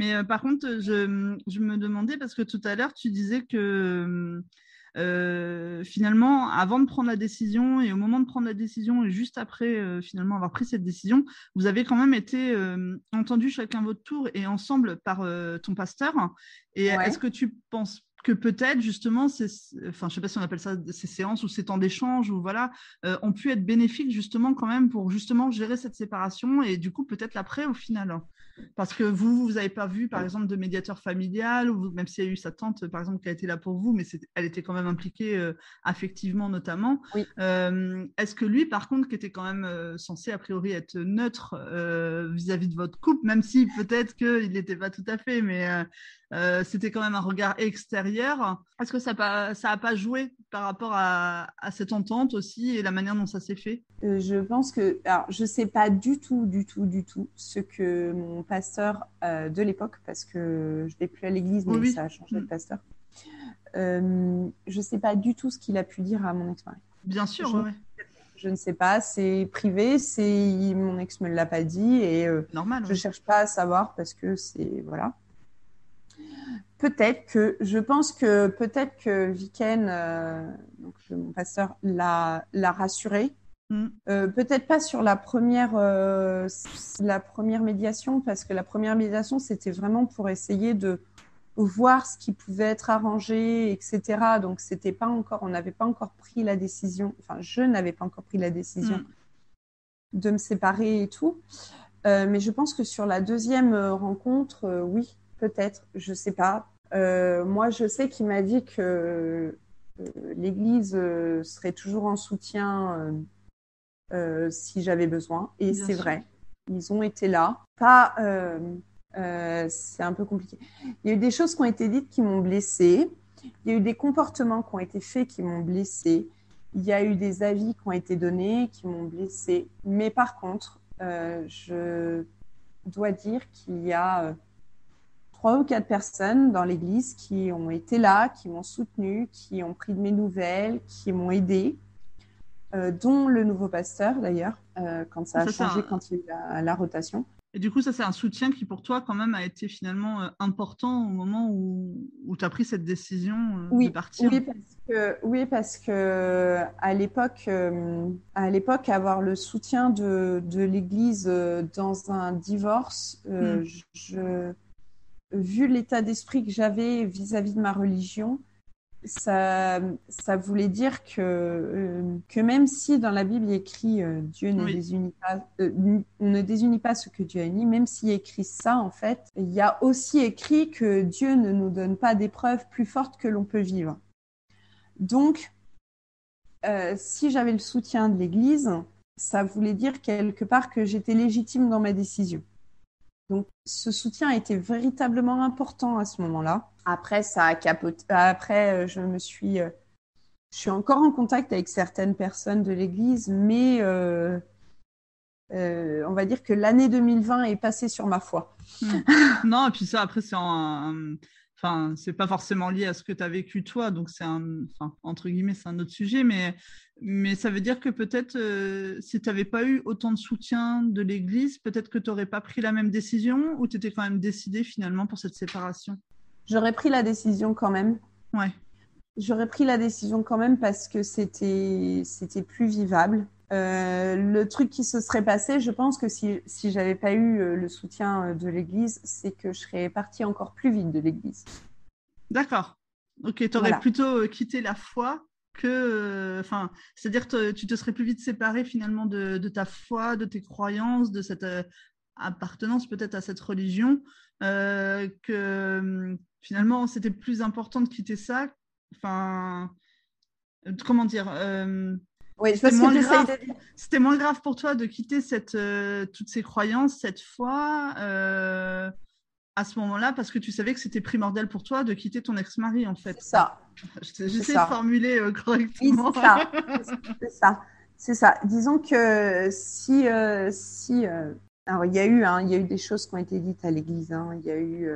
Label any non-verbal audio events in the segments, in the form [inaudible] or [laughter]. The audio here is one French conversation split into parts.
Mais euh, par contre, je, je, me demandais, parce que tout à l'heure, tu disais que euh, finalement, avant de prendre la décision et au moment de prendre la décision et juste après euh, finalement avoir pris cette décision, vous avez quand même été euh, entendus chacun votre tour et ensemble par ton pasteur. Et est-ce que tu penses que peut-être justement, ces, enfin je sais pas si on appelle ça ces séances ou ces temps d'échange ou voilà, ont pu être bénéfiques justement quand même pour justement gérer cette séparation et du coup peut-être l'après au final? Parce que vous, vous n'avez pas vu, par exemple, de médiateur familial, ou même s'il y a eu sa tante, par exemple, qui a été là pour vous, mais elle était quand même impliquée euh, affectivement, notamment. Euh, est-ce que lui, par contre, qui était quand même euh, censé, a priori, être neutre vis-à-vis de votre couple, même si peut-être qu'il n'était pas tout à fait, mais c'était quand même un regard extérieur, est-ce que ça n'a pas, ça pas joué par rapport à, à, cette entente aussi et la manière dont ça s'est fait? Je pense que, alors, je ne sais pas du tout, du tout, du tout ce que mon pasteur euh, de l'époque, parce que je ne vais plus à l'église, mais ça a changé de mm. pasteur. Euh, je ne sais pas du tout ce qu'il a pu dire à mon ex-mari. Bien sûr, je, je ne sais pas, c'est privé, c'est mon ex me l'a pas dit et euh, normal. Je ne cherche pas à savoir parce que c'est voilà. Peut-être que je pense que peut-être que Viken, donc mon pasteur, l'a l'a rassuré Mm. Euh, peut-être pas sur la première, euh, la première médiation, parce que la première médiation, c'était vraiment pour essayer de voir ce qui pouvait être arrangé, etc. Donc, c'était pas encore, on n'avait pas encore pris la décision, enfin, je n'avais pas encore pris la décision mm. de me séparer et tout. Euh, mais je pense que sur la deuxième rencontre, oui, peut-être, je sais pas. moi, je sais qu'il m'a dit que l'Église serait toujours en soutien euh, si j'avais besoin. Et c'est vrai, ils ont été là. Pas, euh, euh, c'est un peu compliqué. Il y a eu des choses qui ont été dites qui m'ont blessée. Il y a eu des comportements qui ont été faits qui m'ont blessée. Il y a eu des avis qui ont été donnés qui m'ont blessée. Mais par contre, je dois dire qu'il y a trois ou quatre personnes dans l'église qui ont été là, qui m'ont soutenue, qui ont pris de mes nouvelles, qui m'ont aidée. Euh, dont le nouveau pasteur d'ailleurs, euh, quand ça a changé, quand il y a eu la, rotation. Et du coup, ça, c'est un soutien qui, pour toi, quand même, a été finalement euh, important au moment où, où tu as pris cette décision oui, de partir? Oui, parce que, oui, parce que à l'époque, à l'époque, avoir le soutien de, de l'Église dans un divorce, hmm. je, vu l'état d'esprit que j'avais vis-à-vis de ma religion, ça, ça voulait dire que, euh, que même si dans la Bible il écrit euh, Dieu ne, désunit pas, euh, ne désunit pas ce que Dieu a uni, même s'il écrit ça, en fait, il y a aussi écrit que Dieu ne nous donne pas d'épreuves plus fortes que l'on peut vivre. Donc, si j'avais le soutien de l'Église, ça voulait dire quelque part que j'étais légitime dans ma décision. Donc, ce soutien a été véritablement important à ce moment-là. Après, ça a capoté. Après, euh, je me suis. Euh, je suis encore en contact avec certaines personnes de l'Église, mais euh, on va dire que l'année 2020 est passée sur ma foi. Hmm. non, et puis ça, après, c'est un, enfin, c'est pas forcément lié à ce que tu as vécu toi, donc c'est un, enfin, entre guillemets, c'est un autre sujet, mais, mais ça veut dire que peut-être euh, si tu n'avais pas eu autant de soutien de l'Église, peut-être que tu n'aurais pas pris la même décision ou tu étais quand même décidé finalement pour cette séparation? J'aurais pris la décision quand même. Ouais. J'aurais pris la décision quand même parce que c'était, c'était plus vivable. Euh, le truc qui se serait passé, je pense que si, si j'avais pas eu euh, le soutien euh, de l'Église, c'est que je serais partie encore plus vite de l'Église. D'accord. Ok, tu aurais plutôt quitté la foi que. Enfin, c'est-à-dire que tu te serais plus vite séparé finalement de, de, ta foi, de tes croyances, de cette appartenance peut-être à cette religion, que finalement c'était plus important de quitter ça. Enfin, comment dire oui, c'était moins, grave... moins grave pour toi de quitter cette, euh, toutes ces croyances, cette foi, euh, à ce moment-là, parce que tu savais que c'était primordial pour toi de quitter ton ex-mari, en fait. C'est ça. J'essaie de formuler euh, correctement. Oui, [laughs] c'est ça. c'est ça. Disons que si, si alors il y a eu, hein, il y a eu des choses qui ont été dites à l'église. Hein. il y a eu,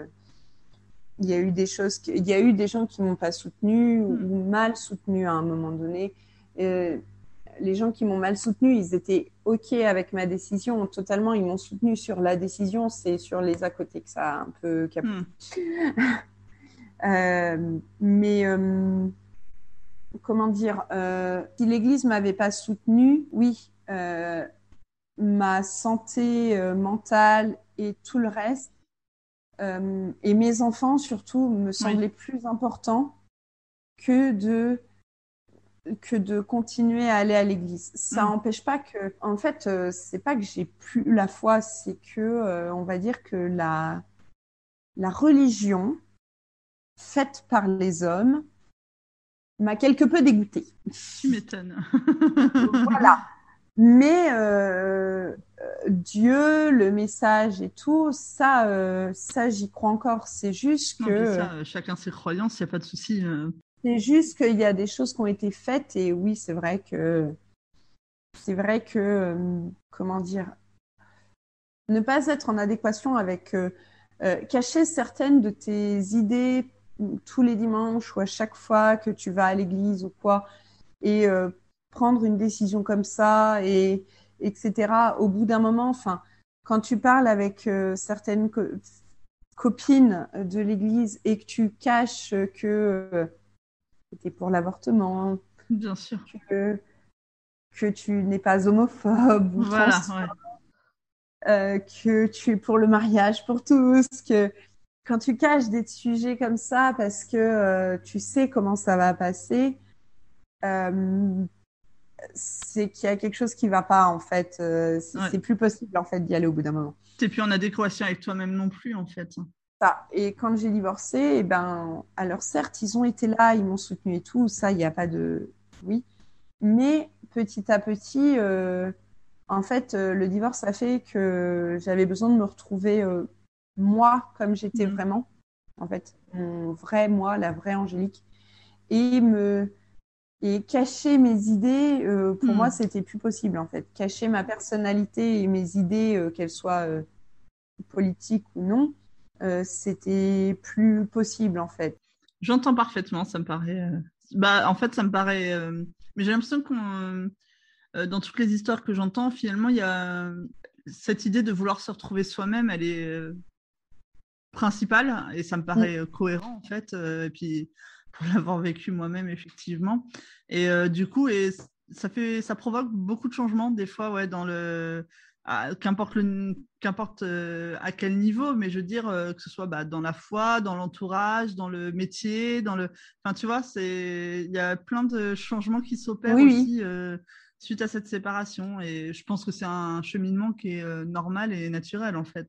il y a eu des choses, il y a eu des gens qui m'ont pas soutenu ou, hmm. mal soutenu à un moment donné. Les gens qui m'ont mal soutenu, ils étaient OK avec ma décision. Totalement, ils m'ont soutenu sur la décision. C'est sur les à côté que ça a un peu capoté. Hmm. [laughs] Euh, mais euh, comment dire Si l'Église m'avait pas soutenu, oui, ma santé mentale et tout le reste, et mes enfants surtout, me semblaient plus importants que de que de continuer à aller à l'église. Ça n'empêche mm. pas que, en fait, euh, c'est pas que j'ai plus la foi, c'est que, euh, on va dire que la, la religion faite par les hommes m'a quelque peu dégoûtée. Tu m'étonnes. [laughs] voilà. Mais euh, Dieu, le message et tout, ça, ça j'y crois encore. C'est juste que. Ça, chacun ses croyances, il n'y a pas de souci. C'est juste qu'il y a des choses qui ont été faites et oui, c'est vrai que c'est vrai que euh, comment dire ne pas être en adéquation avec euh, euh, cacher certaines de tes idées tous les dimanches ou à chaque fois que tu vas à l'église ou quoi et prendre une décision comme ça et etc. Au bout d'un moment, enfin quand tu parles avec certaines copines de l'église et que tu caches que c'était pour l'avortement. Bien sûr. Que, que tu n'es pas homophobe ou voilà, euh, que tu es pour le mariage pour tous, que quand tu caches des sujets comme ça parce que euh, tu sais comment ça va passer, euh, c'est qu'il y a quelque chose qui va pas en fait. c'est plus possible en fait d'y aller au bout d'un moment. T'es plus en adéquation avec toi-même non plus en fait. Et quand j'ai divorcé, eh ben, alors certes, ils ont été là, ils m'ont soutenu et tout, ça, il n'y a pas de. Oui. Mais petit à petit, euh, en fait, euh, le divorce a fait que j'avais besoin de me retrouver euh, moi comme j'étais mmh. vraiment, en fait, mon vrai moi, la vraie Angélique. Et me. Et cacher mes idées, pour mmh. moi, c'était plus possible, en fait. Cacher ma personnalité et mes idées, qu'elles soient politiques ou non, c'était plus possible en fait. J'entends parfaitement, ça me paraît. Euh, bah, en fait, ça me paraît. Euh, mais j'ai l'impression que dans toutes les histoires que j'entends, finalement, il y a cette idée de vouloir se retrouver soi-même, elle est principale et ça me paraît cohérent en fait. et puis pour [laughs] l'avoir vécu moi-même effectivement. Et du coup, et ça fait, ça provoque beaucoup de changements des fois, ouais, dans le qu'importe qu'importe euh, à quel niveau, mais je veux dire euh, que ce soit bah, dans la foi, dans l'entourage, dans le métier, dans le, enfin tu vois, c'est il y a plein de changements qui s'opèrent aussi euh, suite à cette séparation, et je pense que c'est un cheminement qui est normal et naturel en fait.